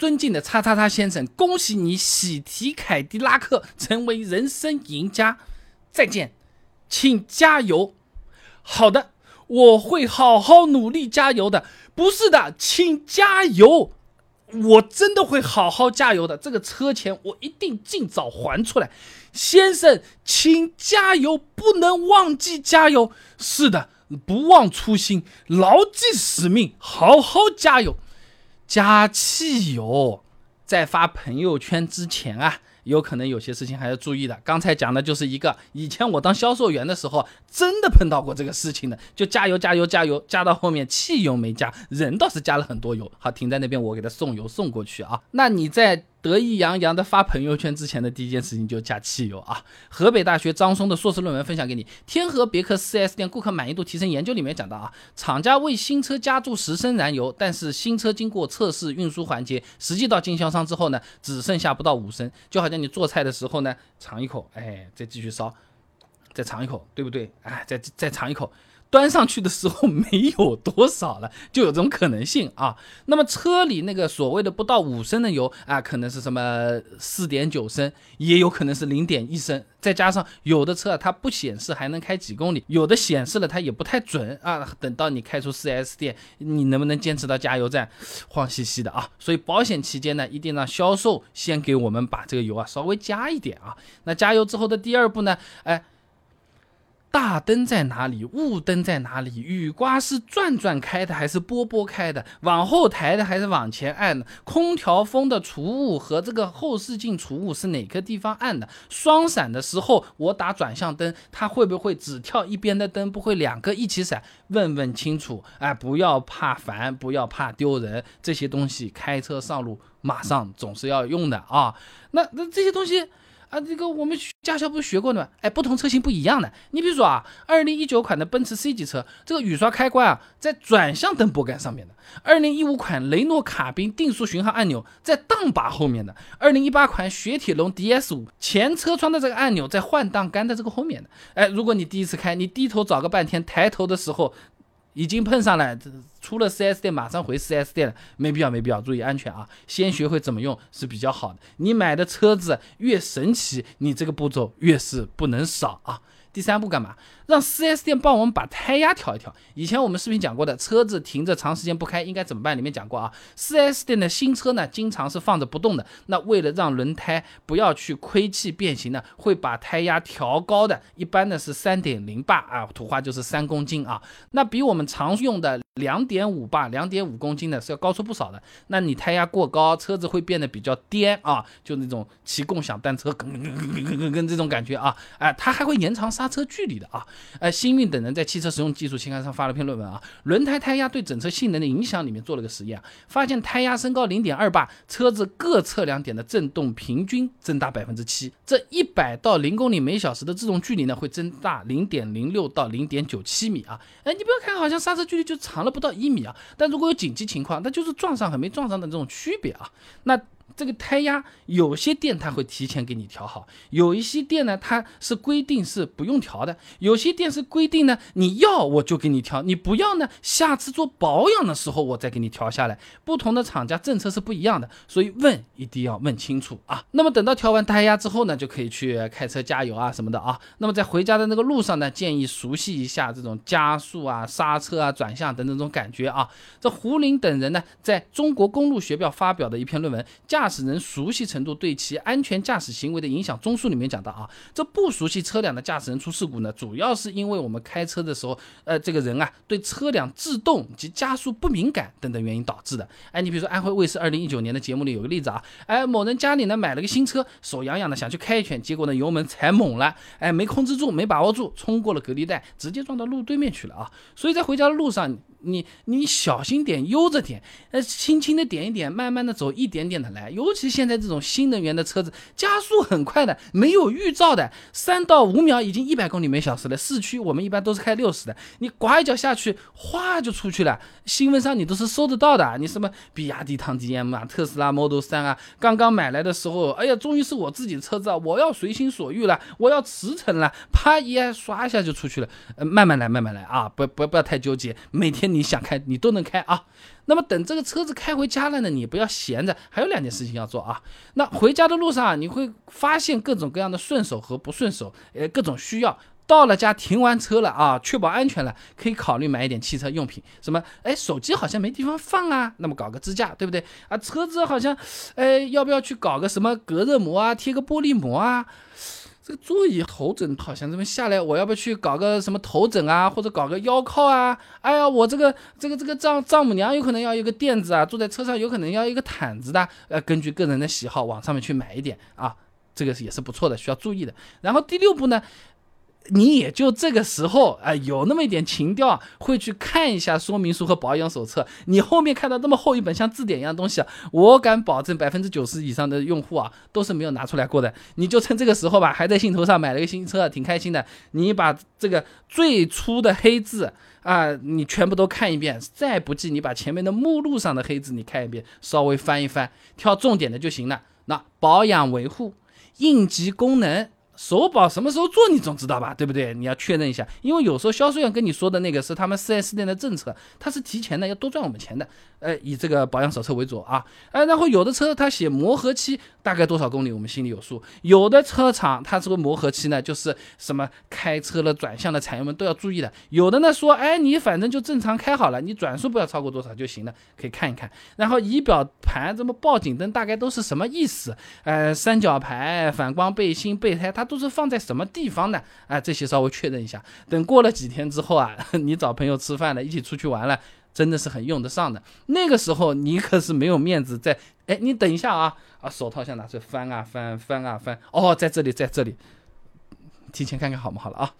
尊敬的叉叉叉先生，恭喜你喜提凯迪拉克，成为人生赢家。再见，请加油。好的，我会好好努力加油的。不是的，请加油。我真的会好好加油的，这个车钱我一定尽早还出来，先生，请加油，不能忘记加油。是的，不忘初心，牢记使命，好好加油。加汽油，在发朋友圈之前啊。有可能有些事情还要注意的。刚才讲的就是一个，以前我当销售员的时候，真的碰到过这个事情的，就加油加油加油，加到后面汽油没加，人倒是加了很多油，好停在那边，我给他送油送过去啊。那你在？得意洋洋的发朋友圈之前的第一件事情就加汽油啊！河北大学张松的硕士论文分享给你，《天河别克 4S 店顾客满意度提升研究》里面讲到啊，厂家为新车加注十升燃油，但是新车经过测试运输环节，实际到经销商之后呢，只剩下不到五升，就好像你做菜的时候呢，尝一口，哎，再继续烧，再尝一口，对不对？哎，再再尝一口。端上去的时候没有多少了，就有这种可能性啊。那么车里那个所谓的不到五升的油啊，可能是什么四点九升，也有可能是零点一升。再加上有的车它不显示还能开几公里，有的显示了它也不太准啊。等到你开出 4S 店，你能不能坚持到加油站，慌兮兮的啊。所以保险期间呢，一定让销售先给我们把这个油啊稍微加一点啊。那加油之后的第二步呢，哎。大灯在哪里？雾灯在哪里？雨刮是转转开的还是拨拨开的？往后抬的还是往前按的？空调风的除雾和这个后视镜除雾是哪个地方按的？双闪的时候我打转向灯，它会不会只跳一边的灯，不会两个一起闪？问问清楚，哎，不要怕烦，不要怕丢人，这些东西开车上路马上总是要用的啊。那那这些东西。啊，这个我们驾校不是学过的吗？哎，不同车型不一样的。你比如说啊，二零一九款的奔驰 C 级车，这个雨刷开关啊，在转向灯拨杆上面的；二零一五款雷诺卡宾定速巡航按钮在档把后面的；二零一八款雪铁龙 DS 五前车窗的这个按钮在换挡杆的这个后面的。哎，如果你第一次开，你低头找个半天，抬头的时候。已经碰上了，出了 4S 店马上回 4S 店了，没必要，没必要，注意安全啊！先学会怎么用是比较好的。你买的车子越神奇，你这个步骤越是不能少啊。第三步干嘛？让 4S 店帮我们把胎压调一调。以前我们视频讲过的，车子停着长时间不开应该怎么办？里面讲过啊。4S 店的新车呢，经常是放着不动的。那为了让轮胎不要去亏气变形呢，会把胎压调高的。一般呢是三点零八啊，土话就是三公斤啊。那比我们常用的两点五巴、两点五公斤的是要高出不少的。那你胎压过高，车子会变得比较颠啊，就那种骑共享单车跟跟跟跟跟跟这种感觉啊。哎，它还会延长刹车距离的啊。哎，新运等人在汽车实用技术期刊上发了篇论文啊，轮胎胎压对整车性能的影响里面做了个实验，发现胎压升高零点二巴，车子各测量点的震动平均增大百分之七，这一百到零公里每小时的制动距离呢会增大零点零六到零点九七米啊。哎，你不要看好像刹车距离就长了不到一米啊，但如果有紧急情况，那就是撞上和没撞上的这种区别啊。那这个胎压有些店它会提前给你调好，有一些店呢它是规定是不用调的，有些店是规定呢你要我就给你调，你不要呢下次做保养的时候我再给你调下来。不同的厂家政策是不一样的，所以问一定要问清楚啊。那么等到调完胎压之后呢，就可以去开车加油啊什么的啊。那么在回家的那个路上呢，建议熟悉一下这种加速啊、刹车啊、转向等等这种感觉啊。这胡林等人呢在中国公路学表发表的一篇论文驾。驾驶人熟悉程度对其安全驾驶行为的影响综述里面讲到啊，这不熟悉车辆的驾驶人出事故呢，主要是因为我们开车的时候，呃，这个人啊对车辆制动及加速不敏感等等原因导致的。哎，你比如说安徽卫视二零一九年的节目里有个例子啊，哎，某人家里呢买了个新车，手痒痒的想去开一圈，结果呢油门踩猛了，哎，没控制住，没把握住，冲过了隔离带，直接撞到路对面去了啊。所以在回家的路上。你你小心点，悠着点，呃，轻轻的点一点，慢慢的走，一点点的来。尤其现在这种新能源的车子，加速很快的，没有预兆的，三到五秒已经一百公里每小时了。市区我们一般都是开六十的，你刮一脚下去，哗就出去了。新闻上你都是搜得到的。你什么比亚迪唐 DM 啊，特斯拉 Model 三啊，刚刚买来的时候，哎呀，终于是我自己的车子啊，我要随心所欲了，我要驰骋了，啪一刷一下就出去了。呃，慢慢来，慢慢来啊，不不不要太纠结，每天。你想开你都能开啊。那么等这个车子开回家了呢，你不要闲着，还有两件事情要做啊。那回家的路上啊，你会发现各种各样的顺手和不顺手，呃，各种需要。到了家停完车了啊，确保安全了，可以考虑买一点汽车用品。什么？哎，手机好像没地方放啊，那么搞个支架，对不对？啊，车子好像，哎，要不要去搞个什么隔热膜啊，贴个玻璃膜啊？这个座椅头枕好像这么下来，我要不要去搞个什么头枕啊，或者搞个腰靠啊？哎呀，我这个这个这个丈丈母娘有可能要一个垫子啊，坐在车上有可能要一个毯子的。呃，根据个人的喜好往上面去买一点啊，这个也是不错的，需要注意的。然后第六步呢？你也就这个时候啊，有那么一点情调，会去看一下说明书和保养手册。你后面看到那么厚一本像字典一样东西啊，我敢保证百分之九十以上的用户啊，都是没有拿出来过的。你就趁这个时候吧，还在兴头上买了个新车，挺开心的。你把这个最初的黑字啊，你全部都看一遍，再不济你把前面的目录上的黑字你看一遍，稍微翻一翻，挑重点的就行了。那保养维护、应急功能。首保什么时候做你总知道吧，对不对？你要确认一下，因为有时候销售员跟你说的那个是他们 4S 店的政策，他是提前的，要多赚我们钱的。呃，以这个保养手册为主啊。呃，然后有的车它写磨合期大概多少公里，我们心里有数。有的车厂它这个磨合期呢，就是什么开车了、转向的踩油门都要注意的。有的呢说，哎，你反正就正常开好了，你转速不要超过多少就行了，可以看一看。然后仪表盘这么报警灯大概都是什么意思？呃，三角牌、反光背心、备胎它。都是放在什么地方的？啊，这些稍微确认一下。等过了几天之后啊，你找朋友吃饭了，一起出去玩了，真的是很用得上的。那个时候你可是没有面子在。哎，你等一下啊啊，手套箱拿出来翻啊翻翻啊翻。哦，在这里，在这里，提前看看好不好了啊？